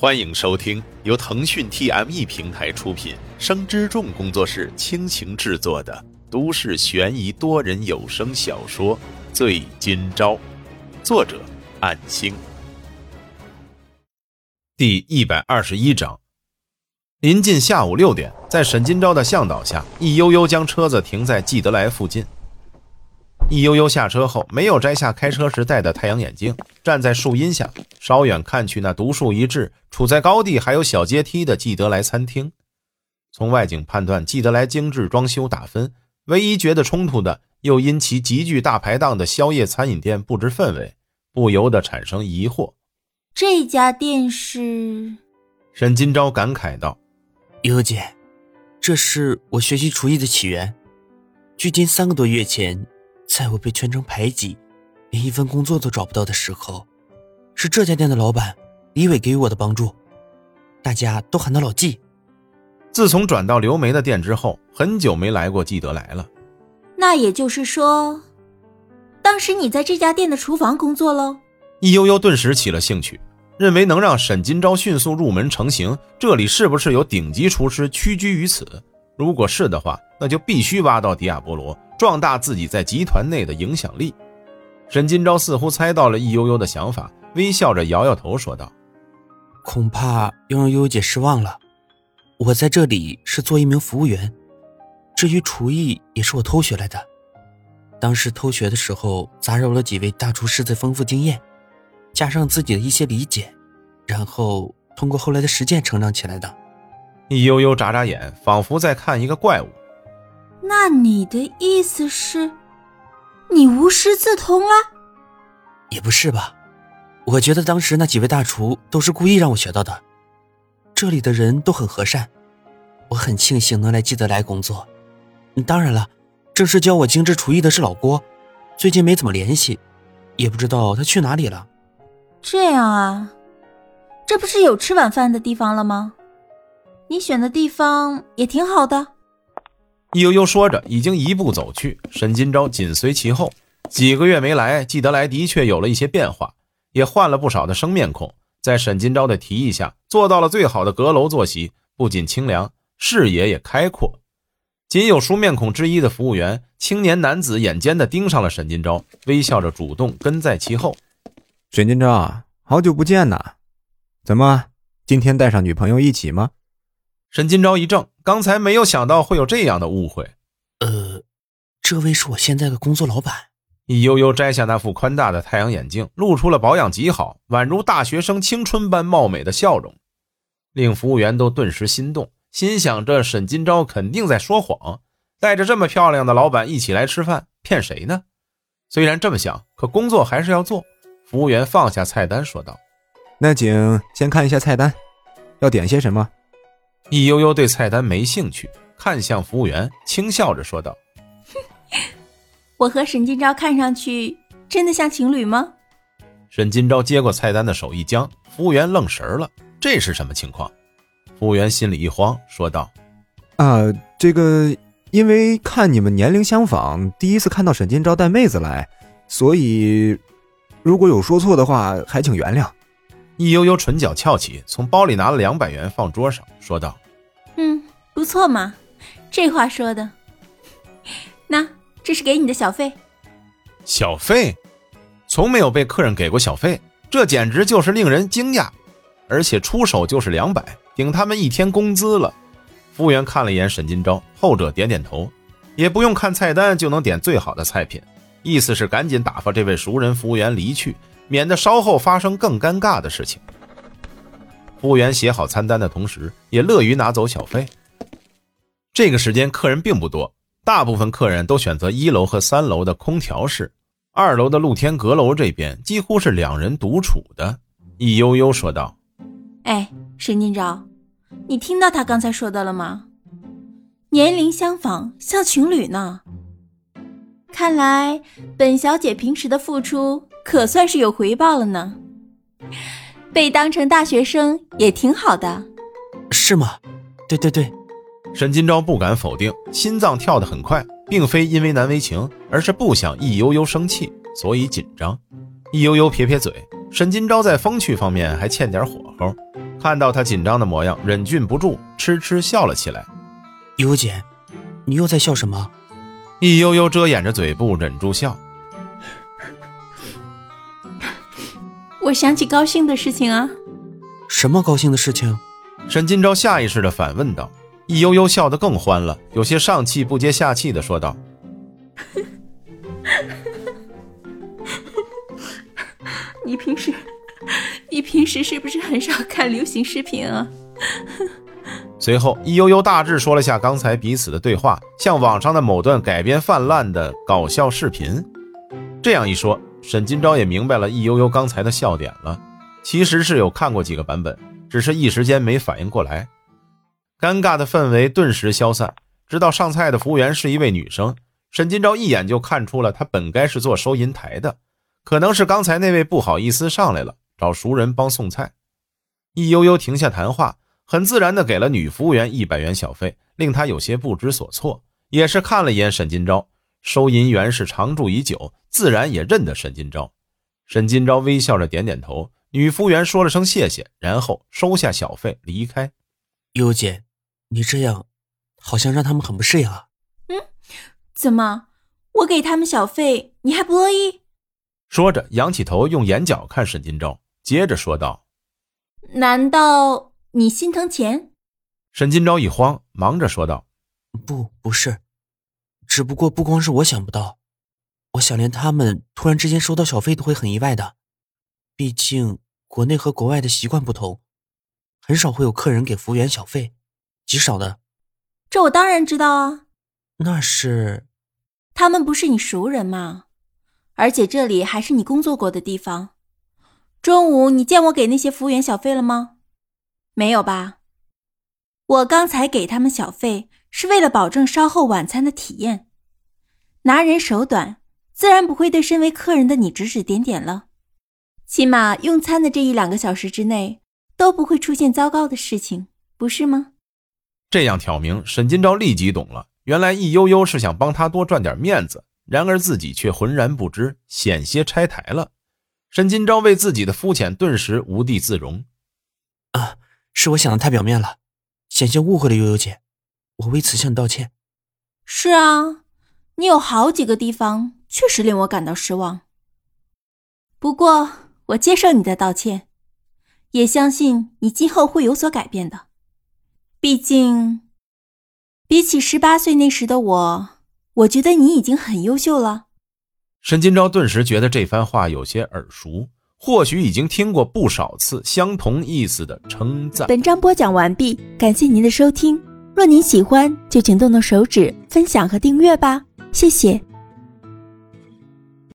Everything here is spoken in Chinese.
欢迎收听由腾讯 TME 平台出品、生之众工作室倾情制作的都市悬疑多人有声小说《醉今朝》，作者：暗星。第一百二十一章。临近下午六点，在沈今朝的向导下，易悠悠将车子停在季德来附近。易悠悠下车后，没有摘下开车时戴的太阳眼镜，站在树荫下，稍远看去，那独树一帜、处在高地还有小阶梯的季德来餐厅。从外景判断，季德来精致装修打分，唯一觉得冲突的，又因其极具大排档的宵夜餐饮店布置氛围，不由得产生疑惑。这家店是？沈金钊感慨道：“悠悠姐，这是我学习厨艺的起源。距今三个多月前。”在我被全城排挤，连一份工作都找不到的时候，是这家店的老板李伟给予我的帮助，大家都喊他老季。自从转到刘梅的店之后，很久没来过季德来了。那也就是说，当时你在这家店的厨房工作喽？易悠悠顿时起了兴趣，认为能让沈金钊迅速入门成型，这里是不是有顶级厨师屈居于此？如果是的话，那就必须挖到迪亚波罗。壮大自己在集团内的影响力。沈金钊似乎猜到了易悠悠的想法，微笑着摇摇头说道：“恐怕要让悠悠姐失望了。我在这里是做一名服务员，至于厨艺也是我偷学来的。当时偷学的时候，杂糅了几位大厨师的丰富经验，加上自己的一些理解，然后通过后来的实践成长起来的。”易悠悠眨眨眼，仿佛在看一个怪物。那你的意思是，你无师自通了？也不是吧，我觉得当时那几位大厨都是故意让我学到的。这里的人都很和善，我很庆幸能来记得来工作。当然了，正式教我精致厨艺的是老郭，最近没怎么联系，也不知道他去哪里了。这样啊，这不是有吃晚饭的地方了吗？你选的地方也挺好的。悠悠说着，已经一步走去。沈金钊紧随其后。几个月没来，季德来的确有了一些变化，也换了不少的生面孔。在沈金钊的提议下，做到了最好的阁楼坐席，不仅清凉，视野也开阔。仅有熟面孔之一的服务员青年男子眼尖的盯上了沈金钊，微笑着主动跟在其后。沈金钊，好久不见呐！怎么，今天带上女朋友一起吗？沈金钊一怔，刚才没有想到会有这样的误会。呃，这位是我现在的工作老板。易悠悠摘下那副宽大的太阳眼镜，露出了保养极好、宛如大学生青春般貌美的笑容，令服务员都顿时心动，心想：这沈金钊肯定在说谎，带着这么漂亮的老板一起来吃饭，骗谁呢？虽然这么想，可工作还是要做。服务员放下菜单，说道：“那请先看一下菜单，要点些什么？”易悠悠对菜单没兴趣，看向服务员，轻笑着说道：“我和沈金钊看上去真的像情侣吗？”沈金钊接过菜单的手一僵，服务员愣神了，这是什么情况？服务员心里一慌，说道：“啊，这个因为看你们年龄相仿，第一次看到沈金钊带妹子来，所以如果有说错的话，还请原谅。”易悠悠唇角翘起，从包里拿了两百元放桌上，说道：“嗯，不错嘛，这话说的。那这是给你的小费。小费？从没有被客人给过小费，这简直就是令人惊讶。而且出手就是两百，顶他们一天工资了。”服务员看了一眼沈金钊，后者点点头，也不用看菜单就能点最好的菜品，意思是赶紧打发这位熟人服务员离去。免得稍后发生更尴尬的事情。服务员写好餐单的同时，也乐于拿走小费。这个时间客人并不多，大部分客人都选择一楼和三楼的空调室，二楼的露天阁楼这边几乎是两人独处的。易悠悠说道：“哎，沈金钊，你听到他刚才说的了吗？年龄相仿，像情侣呢。看来本小姐平时的付出……”可算是有回报了呢，被当成大学生也挺好的，是吗？对对对，沈金钊不敢否定，心脏跳得很快，并非因为难为情，而是不想易悠悠生气，所以紧张。易悠悠撇撇嘴，沈金钊在风趣方面还欠点火候，看到他紧张的模样，忍俊不住，痴痴笑了起来。悠悠姐，你又在笑什么？易悠悠遮掩着嘴部，忍住笑。我想起高兴的事情啊。什么高兴的事情？沈金钊下意识的反问道。易悠悠笑得更欢了，有些上气不接下气的说道：“ 你平时，你平时是不是很少看流行视频啊？” 随后，易悠悠大致说了下刚才彼此的对话，像网上的某段改编泛滥的搞笑视频。这样一说，沈金钊也明白了易悠悠刚才的笑点了。其实是有看过几个版本，只是一时间没反应过来。尴尬的氛围顿时消散。知道上菜的服务员是一位女生，沈金钊一眼就看出了她本该是做收银台的，可能是刚才那位不好意思上来了，找熟人帮送菜。易悠悠停下谈话，很自然地给了女服务员一百元小费，令她有些不知所措。也是看了一眼沈金钊，收银员是常驻已久，自然也认得沈金钊。沈金钊微笑着点点头，女服务员说了声谢谢，然后收下小费离开。悠姐。你这样，好像让他们很不适应啊。嗯，怎么，我给他们小费，你还不乐意？说着，仰起头，用眼角看沈金钊，接着说道：“难道你心疼钱？”沈金钊一慌，忙着说道：“不，不是，只不过不光是我想不到，我想连他们突然之间收到小费都会很意外的。毕竟国内和国外的习惯不同，很少会有客人给服务员小费。”极少的，这我当然知道啊。那是，他们不是你熟人吗？而且这里还是你工作过的地方。中午你见我给那些服务员小费了吗？没有吧？我刚才给他们小费是为了保证稍后晚餐的体验。拿人手短，自然不会对身为客人的你指指点点了。起码用餐的这一两个小时之内都不会出现糟糕的事情，不是吗？这样挑明，沈金钊立即懂了。原来易悠悠是想帮他多赚点面子，然而自己却浑然不知，险些拆台了。沈金钊为自己的肤浅顿时无地自容。啊，是我想的太表面了，险些误会了悠悠姐，我为此向你道歉。是啊，你有好几个地方确实令我感到失望。不过我接受你的道歉，也相信你今后会有所改变的。毕竟，比起十八岁那时的我，我觉得你已经很优秀了。沈金钊顿时觉得这番话有些耳熟，或许已经听过不少次相同意思的称赞。本章播讲完毕，感谢您的收听。若您喜欢，就请动动手指分享和订阅吧，谢谢。